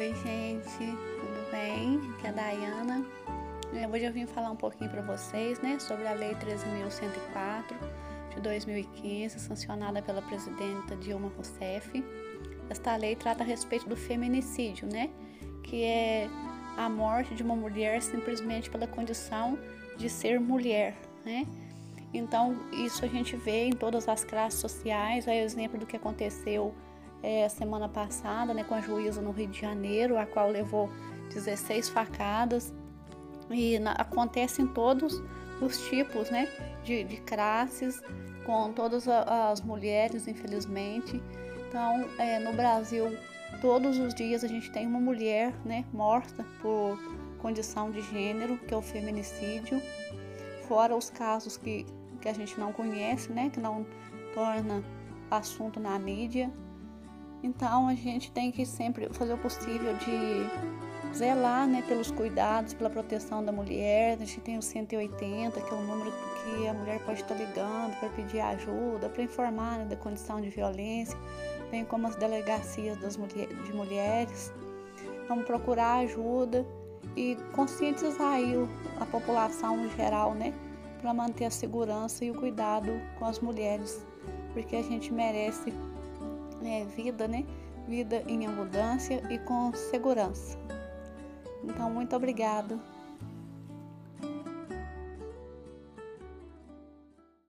Oi, gente, tudo bem? Aqui é a Dayana. É, hoje eu vim falar um pouquinho para vocês, né, sobre a Lei 13.104 de 2015, sancionada pela presidenta Dilma Rousseff. Esta lei trata a respeito do feminicídio, né, que é a morte de uma mulher simplesmente pela condição de ser mulher, né? Então, isso a gente vê em todas as classes sociais, é o exemplo do que aconteceu é, semana passada, né, com a juíza no Rio de Janeiro, a qual levou 16 facadas. E na, acontece em todos os tipos né, de, de com todas as mulheres, infelizmente. Então, é, no Brasil, todos os dias a gente tem uma mulher né, morta por condição de gênero, que é o feminicídio, fora os casos que, que a gente não conhece, né, que não torna assunto na mídia. Então a gente tem que sempre fazer o possível de zelar né, pelos cuidados, pela proteção da mulher. A gente tem o 180, que é o número que a mulher pode estar ligando para pedir ajuda, para informar né, da condição de violência, bem como as delegacias das mulher, de mulheres. Vamos procurar ajuda e conscientizar a população em geral, né, para manter a segurança e o cuidado com as mulheres, porque a gente merece é, vida, né? Vida em abundância e com segurança. Então, muito obrigado.